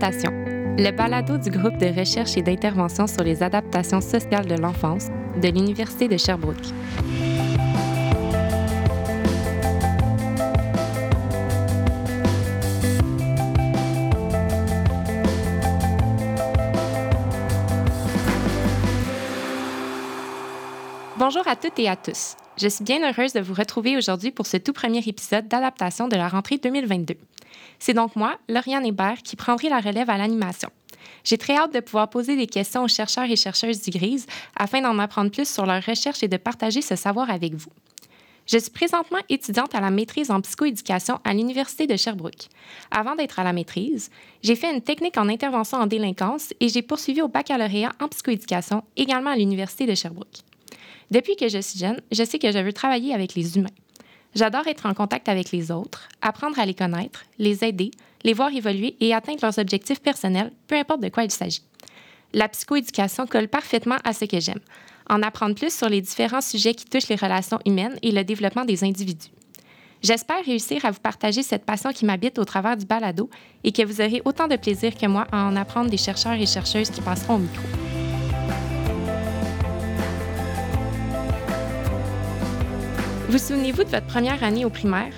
Le balado du groupe de recherche et d'intervention sur les adaptations sociales de l'enfance de l'Université de Sherbrooke. Bonjour à toutes et à tous. Je suis bien heureuse de vous retrouver aujourd'hui pour ce tout premier épisode d'adaptation de la rentrée 2022. C'est donc moi, Lauriane Hébert, qui prendrai la relève à l'animation. J'ai très hâte de pouvoir poser des questions aux chercheurs et chercheuses du GRISE afin d'en apprendre plus sur leurs recherches et de partager ce savoir avec vous. Je suis présentement étudiante à la maîtrise en psychoéducation à l'Université de Sherbrooke. Avant d'être à la maîtrise, j'ai fait une technique en intervention en délinquance et j'ai poursuivi au baccalauréat en psychoéducation également à l'Université de Sherbrooke. Depuis que je suis jeune, je sais que je veux travailler avec les humains. J'adore être en contact avec les autres, apprendre à les connaître, les aider, les voir évoluer et atteindre leurs objectifs personnels, peu importe de quoi il s'agit. La psychoéducation colle parfaitement à ce que j'aime, en apprendre plus sur les différents sujets qui touchent les relations humaines et le développement des individus. J'espère réussir à vous partager cette passion qui m'habite au travers du balado et que vous aurez autant de plaisir que moi à en apprendre des chercheurs et chercheuses qui passeront au micro. Vous souvenez-vous de votre première année au primaire?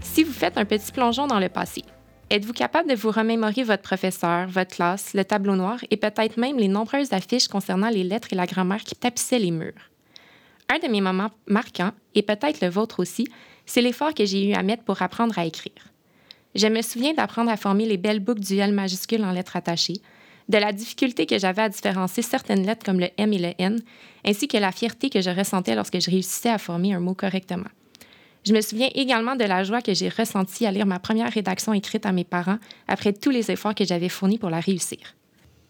Si vous faites un petit plongeon dans le passé, êtes-vous capable de vous remémorer votre professeur, votre classe, le tableau noir et peut-être même les nombreuses affiches concernant les lettres et la grammaire qui tapissaient les murs? Un de mes moments marquants, et peut-être le vôtre aussi, c'est l'effort que j'ai eu à mettre pour apprendre à écrire. Je me souviens d'apprendre à former les belles boucles du L majuscule en lettres attachées, de la difficulté que j'avais à différencier certaines lettres comme le M et le N, ainsi que la fierté que je ressentais lorsque je réussissais à former un mot correctement. Je me souviens également de la joie que j'ai ressentie à lire ma première rédaction écrite à mes parents après tous les efforts que j'avais fournis pour la réussir.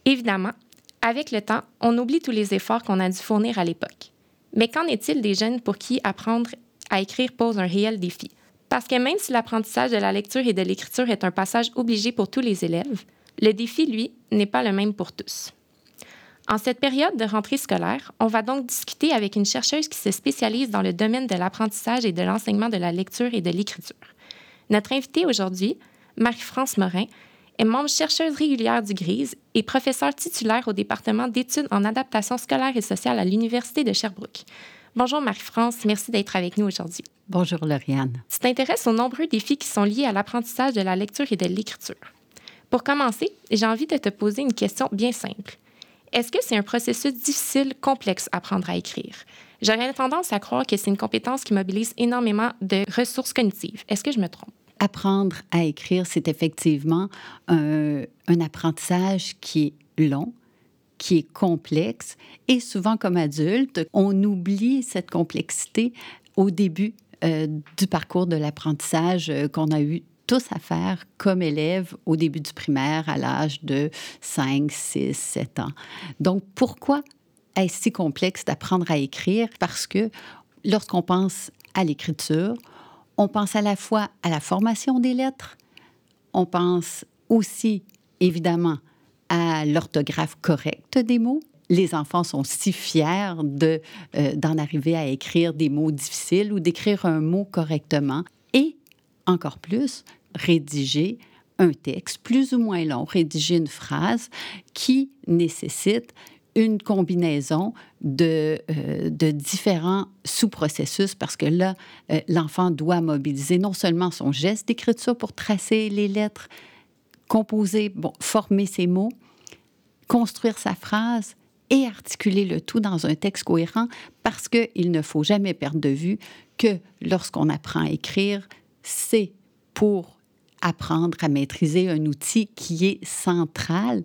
Évidemment, avec le temps, on oublie tous les efforts qu'on a dû fournir à l'époque. Mais qu'en est-il des jeunes pour qui apprendre à écrire pose un réel défi? Parce que même si l'apprentissage de la lecture et de l'écriture est un passage obligé pour tous les élèves, le défi, lui, n'est pas le même pour tous. En cette période de rentrée scolaire, on va donc discuter avec une chercheuse qui se spécialise dans le domaine de l'apprentissage et de l'enseignement de la lecture et de l'écriture. Notre invitée aujourd'hui, Marie-France Morin, est membre chercheuse régulière du GRISE et professeure titulaire au département d'études en adaptation scolaire et sociale à l'Université de Sherbrooke. Bonjour Marie-France, merci d'être avec nous aujourd'hui. Bonjour Lauriane. Tu t'intéresses aux nombreux défis qui sont liés à l'apprentissage de la lecture et de l'écriture. Pour commencer, j'ai envie de te poser une question bien simple. Est-ce que c'est un processus difficile, complexe à apprendre à écrire? J'aurais tendance à croire que c'est une compétence qui mobilise énormément de ressources cognitives. Est-ce que je me trompe? Apprendre à écrire, c'est effectivement un, apprentissage qui est long, qui est complexe et souvent comme adulte, on oublie cette complexité au début euh, du parcours de l'apprentissage euh, qu'on a eu tous à faire comme élèves au début du primaire à l'âge de 5, 6, 7 ans. Donc, pourquoi est-ce si complexe d'apprendre à écrire? Parce que lorsqu'on pense à l'écriture, on pense à la fois à la formation des lettres, on pense aussi, évidemment, à l'orthographe correcte des mots. Les enfants sont si fiers de, euh, d'en arriver à écrire des mots difficiles ou d'écrire un mot correctement. Encore plus, rédiger un texte plus ou moins long, rédiger une phrase qui nécessite une combinaison de, euh, de différents sous-processus parce que là, euh, l'enfant doit mobiliser non seulement son geste d'écriture pour tracer les lettres, composer, bon, former ses mots, construire sa phrase et articuler le tout dans un texte cohérent parce qu'il ne faut jamais perdre de vue que lorsqu'on apprend à écrire, c'est pour apprendre à maîtriser un outil qui est central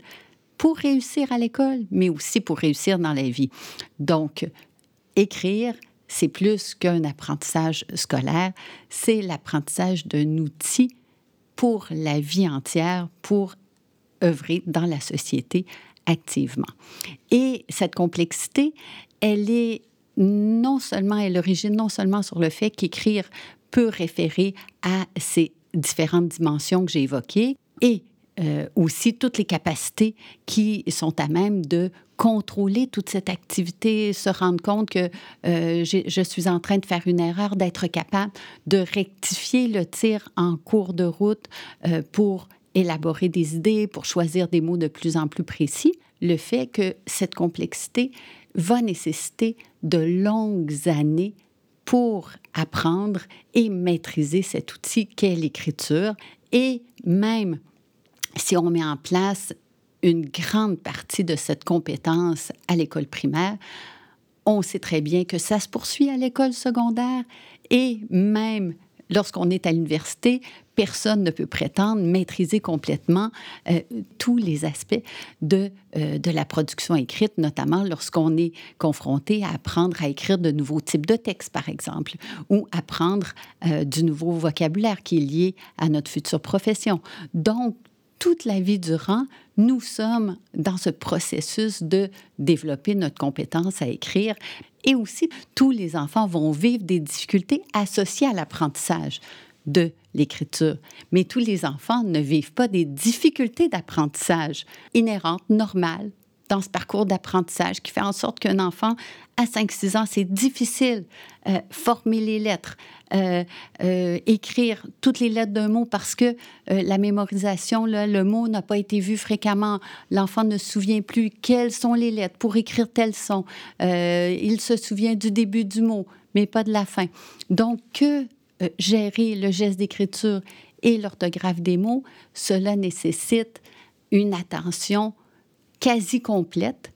pour réussir à l'école, mais aussi pour réussir dans la vie. Donc, écrire, c'est plus qu'un apprentissage scolaire, c'est l'apprentissage d'un outil pour la vie entière, pour œuvrer dans la société activement. Et cette complexité, elle est non seulement, elle origine non seulement sur le fait qu'écrire peut référer à ces différentes dimensions que j'ai évoquées et euh, aussi toutes les capacités qui sont à même de contrôler toute cette activité, se rendre compte que euh, je suis en train de faire une erreur, d'être capable de rectifier le tir en cours de route euh, pour élaborer des idées, pour choisir des mots de plus en plus précis, le fait que cette complexité va nécessiter de longues années pour apprendre et maîtriser cet outil qu'est l'écriture. Et même si on met en place une grande partie de cette compétence à l'école primaire, on sait très bien que ça se poursuit à l'école secondaire et même lorsqu'on est à l'université, personne ne peut prétendre maîtriser complètement euh, tous les aspects de, euh, de la production écrite, notamment lorsqu'on est confronté à apprendre à écrire de nouveaux types de textes, par exemple, ou apprendre euh, du nouveau vocabulaire qui est lié à notre future profession. Donc, toute la vie durant, nous sommes dans ce processus de développer notre compétence à écrire. Et aussi, tous les enfants vont vivre des difficultés associées à l'apprentissage de l'écriture. Mais tous les enfants ne vivent pas des difficultés d'apprentissage inhérentes, normales, dans ce parcours d'apprentissage qui fait en sorte qu'un enfant à 5-6 ans, c'est difficile euh, former les lettres, euh, euh, écrire toutes les lettres d'un mot parce que la mémorisation, le mot n'a pas été vu fréquemment. L'enfant ne se souvient plus quelles sont les lettres pour écrire tel son. il se souvient du début du mot, mais pas de la fin. Donc, que gérer le geste d'écriture et l'orthographe des mots, cela nécessite une attention quasi complète,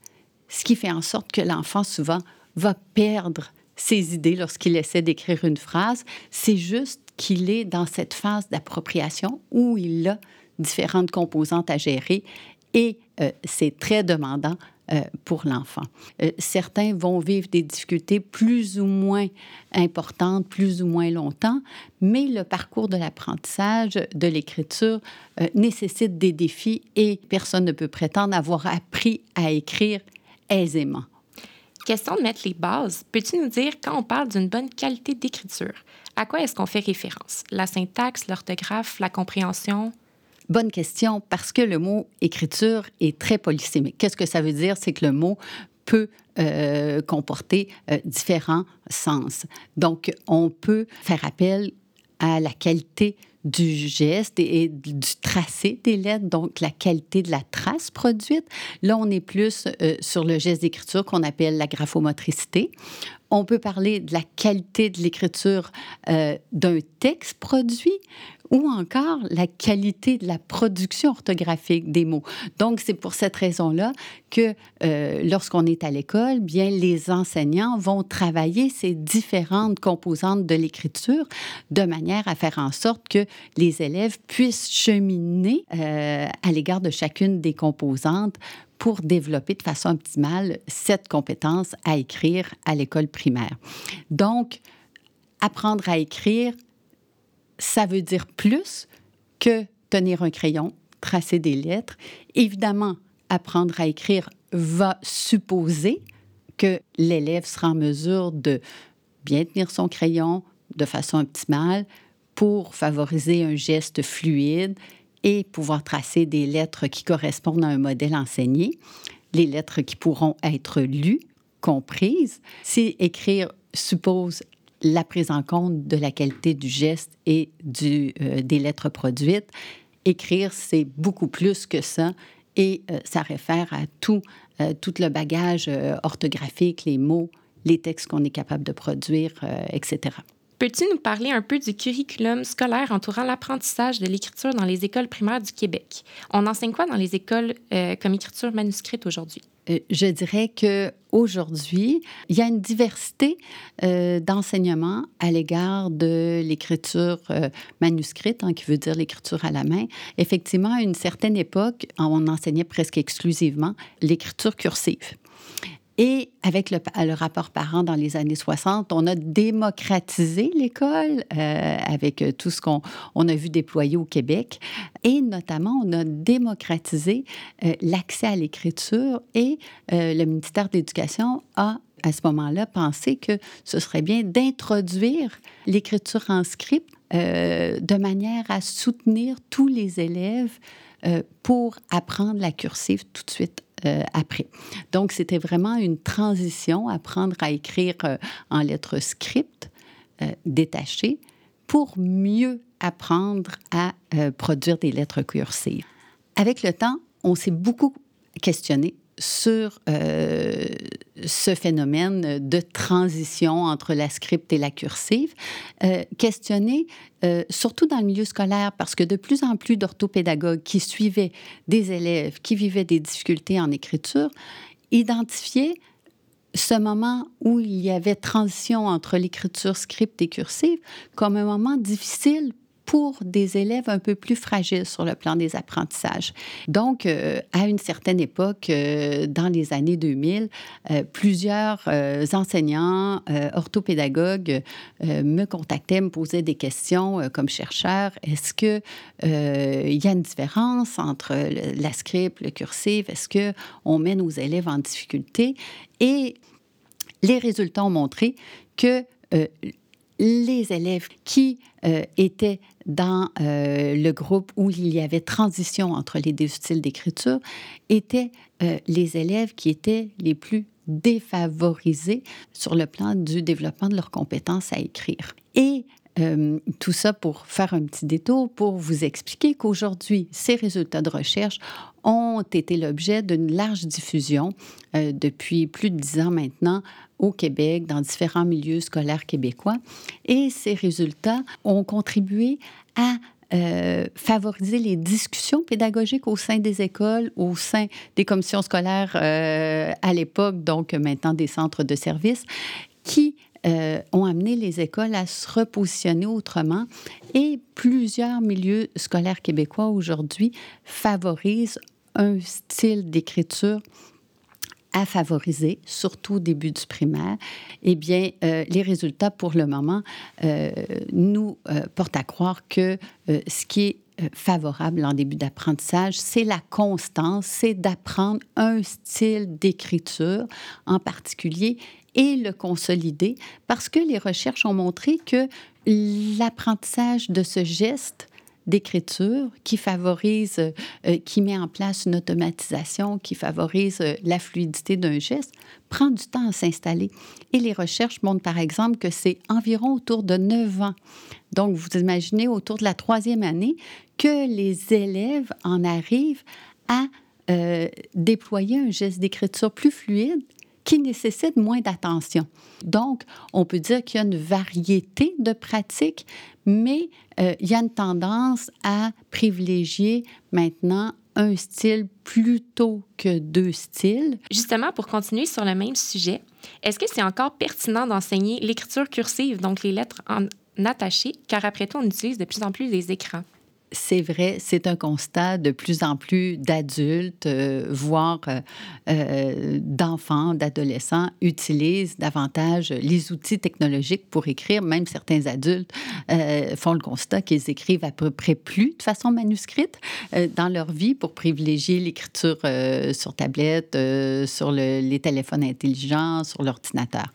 ce qui fait en sorte que l'enfant souvent va perdre ses idées lorsqu'il essaie d'écrire une phrase. C'est juste qu'il est dans cette phase d'appropriation où il a différentes composantes à gérer et euh, c'est très demandant euh, pour l'enfant. Euh, certains vont vivre des difficultés plus ou moins importantes, plus ou moins longtemps, mais le parcours de l'apprentissage de l'écriture euh, nécessite des défis et personne ne peut prétendre avoir appris à écrire aisément. Question de mettre les bases. Peux-tu nous dire quand on parle d'une bonne qualité d'écriture, à quoi est-ce qu'on fait référence? La syntaxe, l'orthographe, la compréhension? Bonne question, parce que le mot écriture est très polysémique. Qu'est-ce que ça veut dire? C'est que le mot peut euh, comporter euh, différents sens. Donc, on peut faire appel à la qualité du geste et, du tracé des lettres, donc la qualité de la trace produite. Là, on est plus euh, sur le geste d'écriture qu'on appelle la graphomotricité. On peut parler de la qualité de l'écriture d'un texte produit ou encore la qualité de la production orthographique des mots. Donc, c'est pour cette raison-là que euh, lorsqu'on est à l'école, bien, les enseignants vont travailler ces différentes composantes de l'écriture de manière à faire en sorte que les élèves puissent cheminer euh, à l'égard de chacune des composantes pour développer de façon optimale cette compétence à écrire à l'école primaire. Donc, apprendre à écrire ça veut dire plus que tenir un crayon, tracer des lettres. Évidemment, apprendre à écrire va supposer que l'élève sera en mesure de bien tenir son crayon de façon optimale pour favoriser un geste fluide et pouvoir tracer des lettres qui correspondent à un modèle enseigné, les lettres qui pourront être lues, comprises. Si écrire suppose la prise en compte de la qualité du geste et euh, des lettres produites. Écrire, c'est beaucoup plus que ça et euh, ça réfère à tout, euh, tout le bagage orthographique, les mots, les textes qu'on est capable de produire, etc. Peux-tu nous parler un peu du curriculum scolaire entourant l'apprentissage de l'écriture dans les écoles primaires du Québec? On enseigne quoi dans les écoles comme écriture manuscrite aujourd'hui? Euh, je dirais que aujourd'hui, il y a une diversité euh, d'enseignements à l'égard de l'écriture euh, manuscrite, hein, qui veut dire l'écriture à la main. Effectivement, à une certaine époque, on enseignait presque exclusivement l'écriture cursive. Et avec le, rapport parent dans les années 60, on a démocratisé l'école euh, avec tout ce qu'on on a vu déployer au Québec. Et notamment, on a démocratisé euh, l'accès à l'écriture et euh, le ministère de l'Éducation a à ce moment-là pensé que ce serait bien d'introduire l'écriture en script de manière à soutenir tous les élèves pour apprendre la cursive tout de suite euh, après. Donc, c'était vraiment une transition, apprendre à écrire euh, en lettres script, euh, détachées, pour mieux apprendre à produire des lettres cursives. Avec le temps, on s'est beaucoup questionné sur euh, ce phénomène de transition entre la script et la cursive, euh, questionner euh, surtout dans le milieu scolaire, parce que de plus en plus d'orthopédagogues qui suivaient des élèves qui vivaient des difficultés en écriture identifiaient ce moment où il y avait transition entre l'écriture script et cursive comme un moment difficile pour des élèves un peu plus fragiles sur le plan des apprentissages. Donc, euh, à une certaine époque, euh, dans les années 2000, euh, plusieurs enseignants, orthopédagogues me contactaient, me posaient des questions comme chercheur. Est-ce que il y a une différence entre la script, le cursif? Est-ce que on met nos élèves en difficulté? Et les résultats ont montré que les élèves qui euh, étaient dans euh, le groupe où il y avait transition entre les deux styles d'écriture étaient euh, les élèves qui étaient les plus défavorisés sur le plan du développement de leurs compétences à écrire. Tout ça pour faire un petit détour pour vous expliquer qu'aujourd'hui, ces résultats de recherche ont été l'objet d'une large diffusion depuis plus de dix ans maintenant au Québec, dans différents milieux scolaires québécois. Et ces résultats ont contribué à euh, favoriser les discussions pédagogiques au sein des écoles, au sein des commissions scolaires euh, à l'époque, donc maintenant des centres de services, qui euh, ont amené les écoles à se repositionner autrement. Et plusieurs milieux scolaires québécois aujourd'hui favorisent un style d'écriture à favoriser, surtout au début du primaire, eh bien, euh, les résultats pour le moment euh, nous portent à croire que ce qui est favorable en début d'apprentissage, c'est la constance, c'est d'apprendre un style d'écriture en particulier et le consolider parce que les recherches ont montré que l'apprentissage de ce geste d'écriture qui favorise, euh, qui met en place une automatisation, qui favorise euh, la fluidité d'un geste, prend du temps à s'installer. Et les recherches montrent par exemple que c'est environ autour de 9 ans. Donc, vous imaginez autour de la troisième année que les élèves en arrivent à euh, déployer un geste d'écriture plus fluide qui nécessite moins d'attention. Donc, on peut dire qu'il y a une variété de pratiques, mais euh, il y a une tendance à privilégier maintenant un style plutôt que deux styles. Justement, pour continuer sur le même sujet, est-ce que c'est encore pertinent d'enseigner l'écriture cursive, donc les lettres en attachées, car après tout, on utilise de plus en plus les écrans? C'est vrai, c'est un constat de plus en plus d'adultes, euh, voire euh, euh, d'enfants, d'adolescents, utilisent davantage les outils technologiques pour écrire. Même certains adultes font le constat qu'ils écrivent à peu près plus de façon manuscrite dans leur vie pour privilégier l'écriture sur tablette, sur les téléphones intelligents, sur l'ordinateur.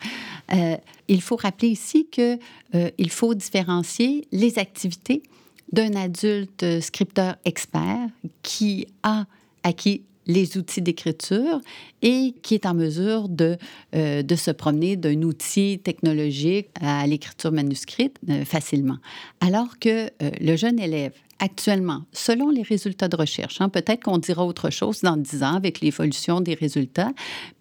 il faut rappeler ici qu'il faut différencier les activités d'un adulte scripteur expert qui a acquis les outils d'écriture et qui est en mesure de, euh, de se promener d'un outil technologique à l'écriture manuscrite euh, facilement. Alors que euh, le jeune élève, actuellement, selon les résultats de recherche, hein, peut-être qu'on dira autre chose dans dix ans avec l'évolution des résultats,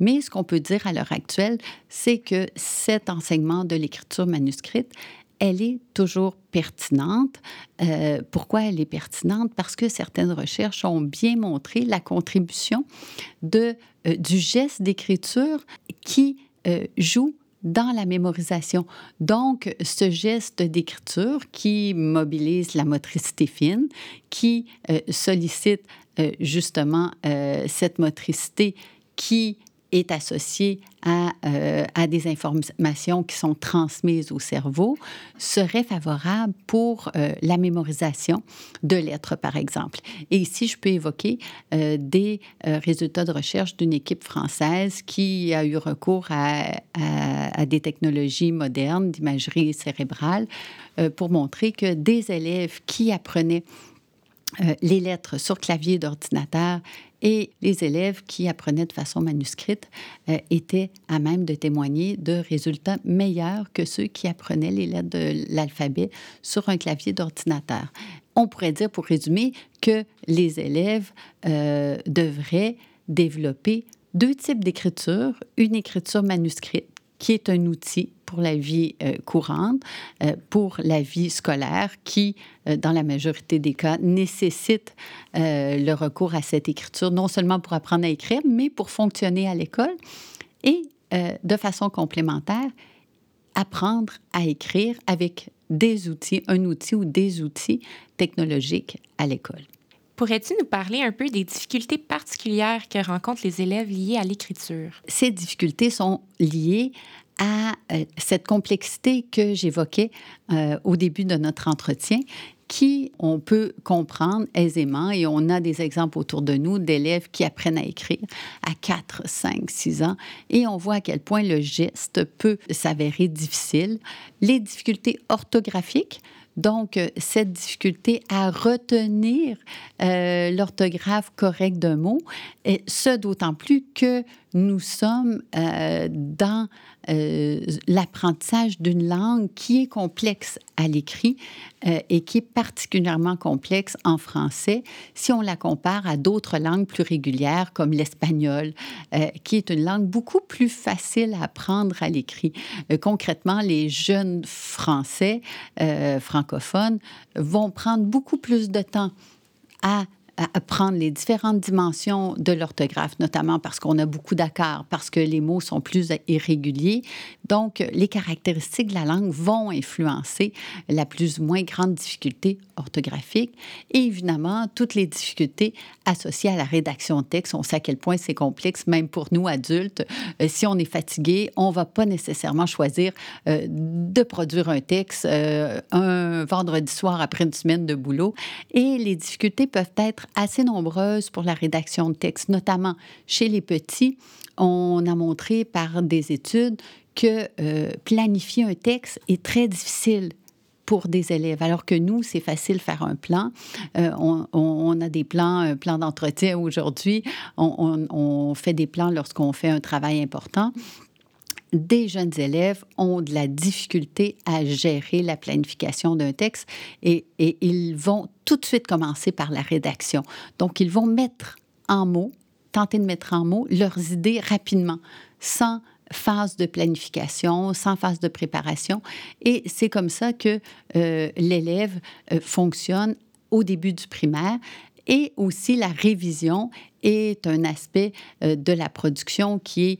mais ce qu'on peut dire à l'heure actuelle, c'est que cet enseignement de l'écriture manuscrite elle est toujours pertinente. Euh, pourquoi elle est pertinente? Parce que certaines recherches ont bien montré la contribution euh, du geste d'écriture qui euh, joue dans la mémorisation. Donc, ce geste d'écriture qui mobilise la motricité fine, qui sollicite justement cette motricité qui est associé à, euh, à, des informations qui sont transmises au cerveau serait favorable pour euh, la mémorisation de lettres, par exemple. Et ici, je peux évoquer euh, des résultats de recherche d'une équipe française qui a eu recours à, à, à des technologies modernes d'imagerie cérébrale pour montrer que des élèves qui apprenaient les lettres sur clavier d'ordinateur Et les élèves qui apprenaient de façon manuscrite euh, étaient à même de témoigner de résultats meilleurs que ceux qui apprenaient les lettres de l'alphabet sur un clavier d'ordinateur. On pourrait dire, pour résumer, que les élèves euh, devraient développer deux types d'écriture, une écriture manuscrite qui est un outil pour la vie euh, courante, euh, pour la vie scolaire, qui, euh, dans la majorité des cas, nécessite le recours à cette écriture, non seulement pour apprendre à écrire, mais pour fonctionner à l'école. Et de façon complémentaire, apprendre à écrire avec des outils, un outil ou des outils technologiques à l'école. Pourrais-tu nous parler un peu des difficultés particulières que rencontrent les élèves liées à l'écriture? Ces difficultés sont liées à euh, cette complexité que j'évoquais euh, au début de notre entretien, qui on peut comprendre aisément et on a des exemples autour de nous d'élèves qui apprennent à écrire à 4, 5, 6 ans et on voit à quel point le geste peut s'avérer difficile. Les difficultés orthographiques, donc, euh, cette difficulté à retenir l'orthographe correcte d'un mot, et ce d'autant plus que nous sommes euh, dans l'apprentissage d'une langue qui est complexe à l'écrit et qui est particulièrement complexe en français si on la compare à d'autres langues plus régulières comme l'espagnol, qui est une langue beaucoup plus facile à apprendre à l'écrit. concrètement, les jeunes français, francophones vont prendre beaucoup plus de temps à à prendre les différentes dimensions de l'orthographe, notamment parce qu'on a beaucoup d'accords, parce que les mots sont plus irréguliers. Donc, les caractéristiques de la langue vont influencer la plus ou moins grande difficulté orthographique et évidemment toutes les difficultés associées à la rédaction de texte. On sait à quel point c'est complexe, même pour nous adultes. Euh, si on est fatigué, on va pas nécessairement choisir euh, de produire un texte euh, un vendredi soir après une semaine de boulot. Et les difficultés peuvent être assez nombreuses pour la rédaction de texte, notamment chez les petits. On a montré par des études que euh, planifier un texte est très difficile pour des élèves, alors que nous, c'est facile faire un plan. Euh, on, a des plans, un plan d'entretien aujourd'hui. On, fait des plans lorsqu'on fait un travail important des jeunes élèves ont de la difficulté à gérer la planification d'un texte et, ils vont tout de suite commencer par la rédaction. Donc, ils vont mettre en mots, tenter de mettre en mots leurs idées rapidement, sans phase de planification, sans phase de préparation. Et c'est comme ça que euh, l'élève euh, fonctionne au début du primaire. Et aussi, la révision est un aspect euh, de la production qui est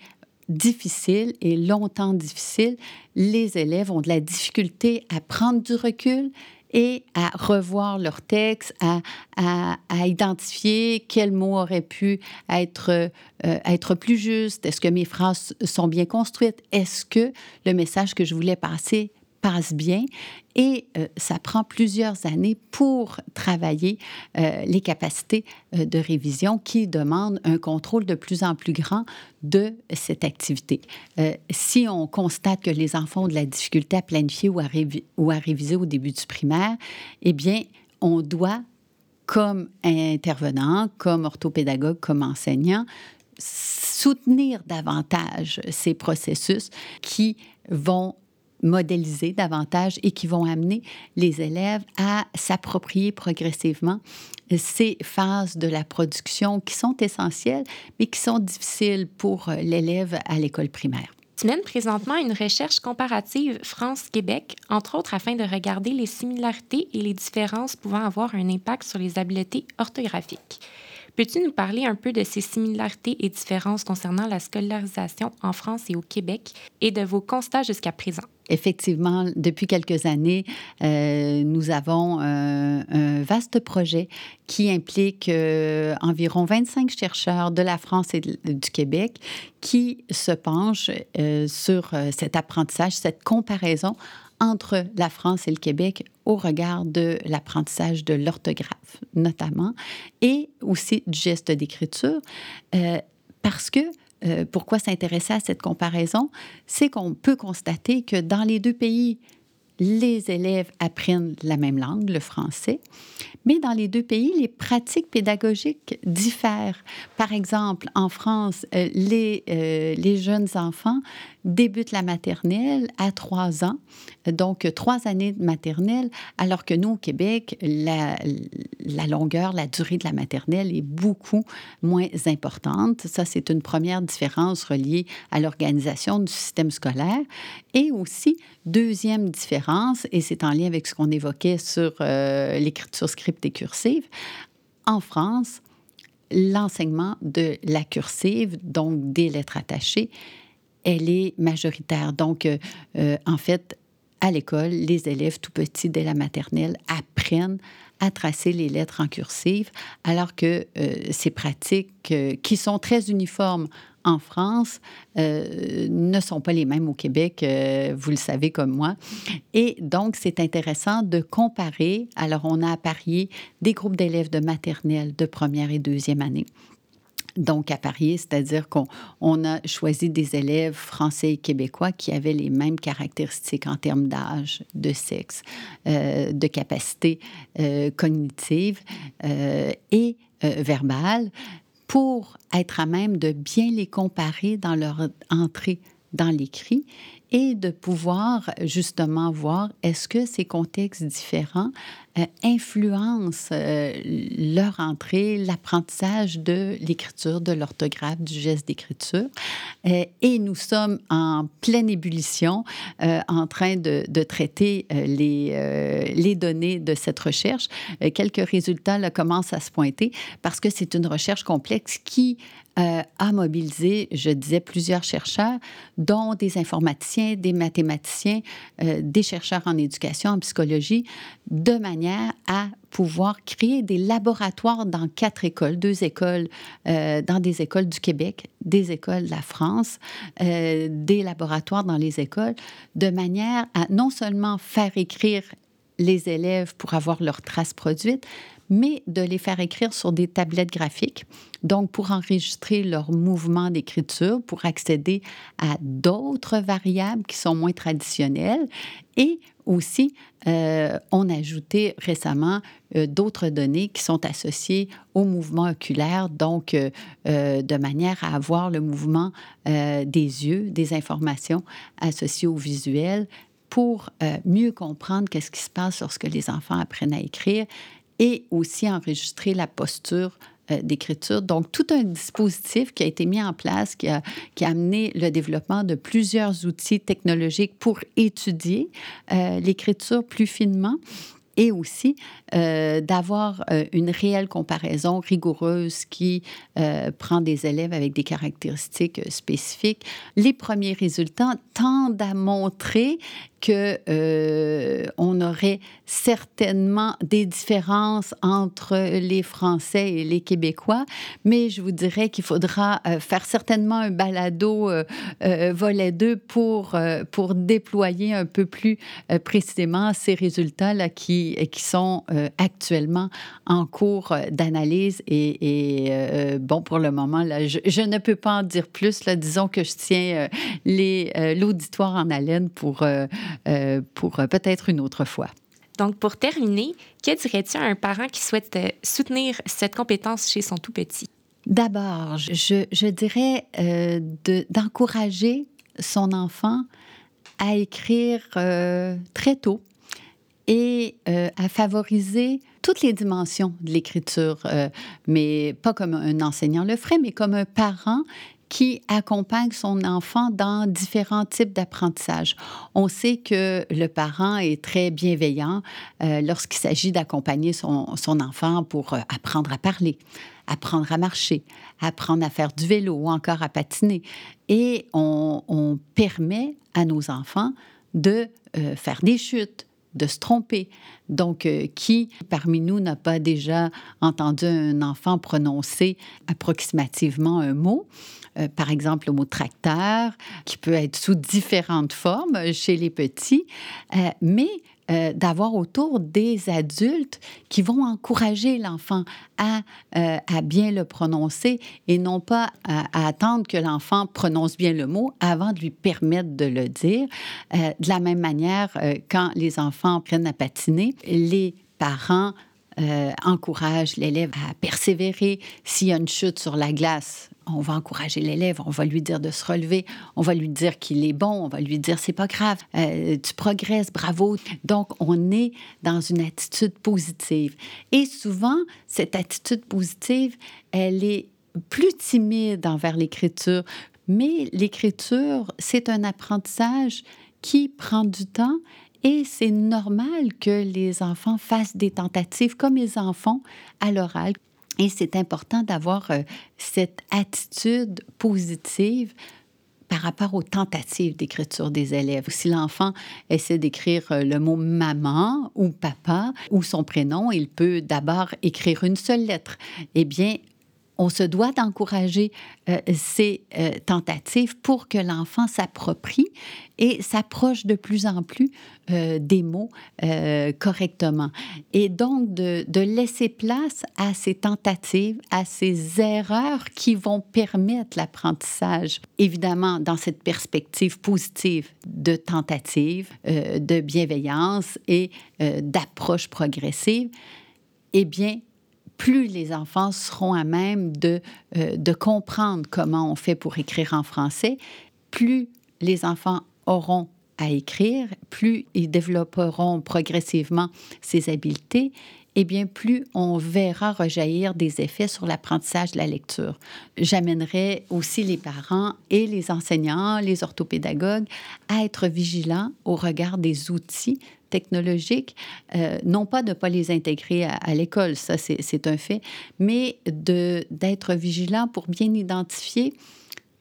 difficile et longtemps difficile, les élèves ont de la difficulté à prendre du recul et à revoir leur texte, à, à, identifier quels mots auraient pu être, euh, être plus justes. Est-ce que mes phrases sont bien construites? Est-ce que le message que je voulais passer passe bien et euh, ça prend plusieurs années pour travailler euh, les capacités euh, de révision qui demandent un contrôle de plus en plus grand de cette activité. si on constate que les enfants ont de la difficulté à planifier ou à, ou à réviser au début du primaire, eh bien, on doit, comme intervenant, comme orthopédagogue, comme enseignant, soutenir davantage ces processus qui vont modéliser davantage et qui vont amener les élèves à s'approprier progressivement ces phases de la production qui sont essentielles, mais qui sont difficiles pour l'élève à l'école primaire. Tu mènes présentement une recherche comparative France-Québec, entre autres afin de regarder les similarités et les différences pouvant avoir un impact sur les habiletés orthographiques. Peux-tu nous parler un peu de ces similarités et différences concernant la scolarisation en France et au Québec et de vos constats jusqu'à présent? Effectivement, depuis quelques années, euh, nous avons euh, un vaste projet qui implique euh, environ 25 chercheurs de la France et du Québec qui se penchent sur cet apprentissage, cette comparaison entre la France et le Québec au regard de l'apprentissage de l'orthographe, notamment, et aussi du geste d'écriture, parce que euh, pourquoi s'intéresser à cette comparaison, c'est qu'on peut constater que dans les deux pays, les élèves apprennent la même langue, le français, mais dans les deux pays, les pratiques pédagogiques diffèrent. Par exemple, en France, euh, les, euh, les jeunes enfants débutent la maternelle à trois ans, donc trois années de maternelle, alors que nous, au Québec, la, la longueur, la durée de la maternelle est beaucoup moins importante. Ça, c'est une première différence reliée à l'organisation du système scolaire. Et aussi, deuxième différence, et c'est en lien avec ce qu'on évoquait sur euh, l'écriture script et cursive, en France, l'enseignement de la cursive, donc des lettres attachées, elle est majoritaire. Donc, euh, euh, en fait, à l'école, les élèves tout petits dès la maternelle apprennent à tracer les lettres en cursive, alors que ces pratiques qui sont très uniformes en France ne sont pas les mêmes au Québec, vous le savez comme moi. Et donc, c'est intéressant de comparer. Alors, on a apparié des groupes d'élèves de maternelle de première et deuxième année donc à parier, c'est-à-dire qu'on a choisi des élèves français et québécois qui avaient les mêmes caractéristiques en termes d'âge, de sexe, euh, de capacité euh, cognitive euh, et verbale pour être à même de bien les comparer dans leur entrée dans l'écrit et de pouvoir justement voir est-ce que ces contextes différents euh, influencent euh, leur entrée, l'apprentissage de l'écriture, de l'orthographe, du geste d'écriture. Euh, et nous sommes en pleine ébullition en train de, traiter les, données de cette recherche. quelques résultats commencent à se pointer parce que c'est une recherche complexe qui a mobilisé, je disais, plusieurs chercheurs, dont des informaticiens, des mathématiciens, des chercheurs en éducation, en psychologie, de manière à pouvoir créer des laboratoires dans quatre écoles, deux écoles, euh, dans des écoles du Québec, des écoles de la France, euh, des laboratoires dans les écoles, de manière à non seulement faire écrire les élèves pour avoir leurs traces produites, mais de les faire écrire sur des tablettes graphiques, donc pour enregistrer leur mouvement d'écriture, pour accéder à d'autres variables qui sont moins traditionnelles et aussi, euh, on a ajouté récemment euh, d'autres données qui sont associées au mouvement oculaire, donc euh, de manière à avoir le mouvement des yeux, des informations associées au visuel pour mieux comprendre qu'est-ce qui se passe lorsque les enfants apprennent à écrire et aussi enregistrer la posture d'écriture. Donc, tout un dispositif qui a été mis en place, qui a, qui a amené le développement de plusieurs outils technologiques pour étudier euh, l'écriture plus finement et aussi euh, d'avoir euh, une réelle comparaison rigoureuse qui euh, prend des élèves avec des caractéristiques spécifiques. Les premiers résultats tendent à montrer que on aurait certainement des différences entre les Français et les Québécois, mais je vous dirais qu'il faudra faire certainement un balado volet 2 pour, pour déployer un peu plus précisément ces résultats-là qui, qui sont euh, actuellement en cours euh, d'analyse. Et, euh, bon, pour le moment, là, je, ne peux pas en dire plus. Là, disons que je tiens l'auditoire en haleine pour, pour peut-être une autre fois. Donc, pour terminer, que dirais-tu à un parent qui souhaite soutenir cette compétence chez son tout petit? D'abord, je, je, dirais d'encourager son enfant à écrire très tôt et euh, à favoriser toutes les dimensions de l'écriture, euh, mais pas comme un enseignant le ferait, mais comme un parent qui accompagne son enfant dans différents types d'apprentissage. On sait que le parent est très bienveillant euh, lorsqu'il s'agit d'accompagner son, enfant pour apprendre à parler, apprendre à marcher, apprendre à faire du vélo ou encore à patiner. Et on permet à nos enfants de faire des chutes, de se tromper. Donc, euh, qui parmi nous n'a pas déjà entendu un enfant prononcer approximativement un mot? Euh, par exemple, le mot tracteur, qui peut être sous différentes formes chez les petits, euh, mais euh, d'avoir autour des adultes qui vont encourager l'enfant à, euh, bien le prononcer et non pas à, attendre que l'enfant prononce bien le mot avant de lui permettre de le dire. Euh, de la même manière, quand les enfants apprennent à patiner, les parents encouragent l'élève à persévérer. S'il y a une chute sur la glace, on va encourager l'élève, on va lui dire de se relever, on va lui dire qu'il est bon, on va lui dire c'est pas grave, euh, tu progresses, bravo. Donc on est dans une attitude positive. Et souvent cette attitude positive, elle est plus timide envers l'écriture, mais l'écriture, c'est un apprentissage qui prend du temps et c'est normal que les enfants fassent des tentatives comme ils en font à l'oral. Et c'est important d'avoir euh, cette attitude positive par rapport aux tentatives d'écriture des élèves. Si l'enfant essaie d'écrire euh, le mot maman ou papa ou son prénom, il peut d'abord écrire une seule lettre. Eh bien, on se doit d'encourager euh, ces euh, tentatives pour que l'enfant s'approprie et s'approche de plus en plus euh, des mots correctement. Et donc de, de, laisser place à ces tentatives, à ces erreurs qui vont permettre l'apprentissage. Évidemment, dans cette perspective positive de tentative, de bienveillance et d'approche progressive, eh bien, plus les enfants seront à même de, euh, de comprendre comment on fait pour écrire en français, plus les enfants auront à écrire, plus ils développeront progressivement ces habiletés, et bien plus on verra rejaillir des effets sur l'apprentissage de la lecture. J'amènerai aussi les parents et les enseignants, les orthopédagogues à être vigilants au regard des outils technologiques, euh, non pas de ne pas les intégrer à, l'école, ça c'est un fait, mais d'être vigilant pour bien identifier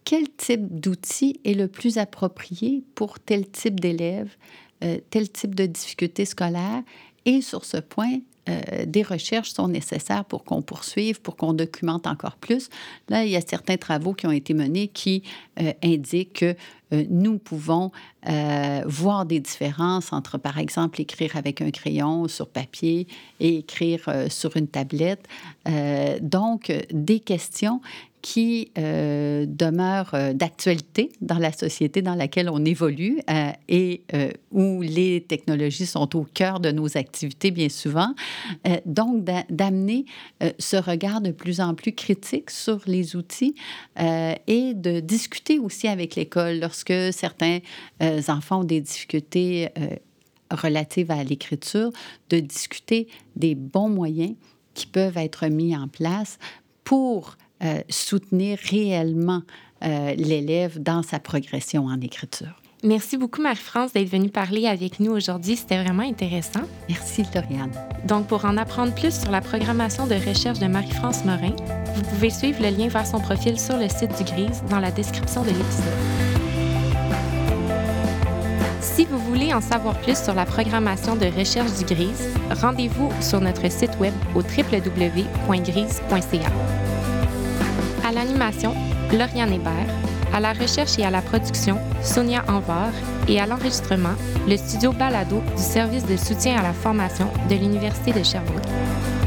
quel type d'outil est le plus approprié pour tel type d'élève, euh, tel type de difficulté scolaire. Et sur ce point, euh, des recherches sont nécessaires pour qu'on poursuive, pour qu'on documente encore plus. Là, il y a certains travaux qui ont été menés qui euh, indiquent que euh, nous pouvons voir des différences entre, par exemple, écrire avec un crayon sur papier et écrire sur une tablette. donc, des questions qui euh, demeure euh, d'actualité dans la société dans laquelle on évolue euh, et où les technologies sont au cœur de nos activités bien souvent. donc, d'amener ce regard de plus en plus critique sur les outils et de discuter aussi avec l'école lorsque certains enfants ont des difficultés relatives à l'écriture, de discuter des bons moyens qui peuvent être mis en place pour euh, soutenir réellement euh, l'élève dans sa progression en écriture. Merci beaucoup, Marie-France, d'être venue parler avec nous aujourd'hui. C'était vraiment intéressant. Merci, Lauriane. Donc, pour en apprendre plus sur la programmation de recherche de Marie-France Morin, vous pouvez suivre le lien vers son profil sur le site du Grise dans la description de l'épisode. Si vous voulez en savoir plus sur la programmation de recherche du Grise, rendez-vous sur notre site web au www.grise.ca. À l'animation, Lauriane Hébert. À la recherche et à la production, Sonia Anvar. Et à l'enregistrement, le studio Balado du service de soutien à la formation de l'Université de Sherbrooke.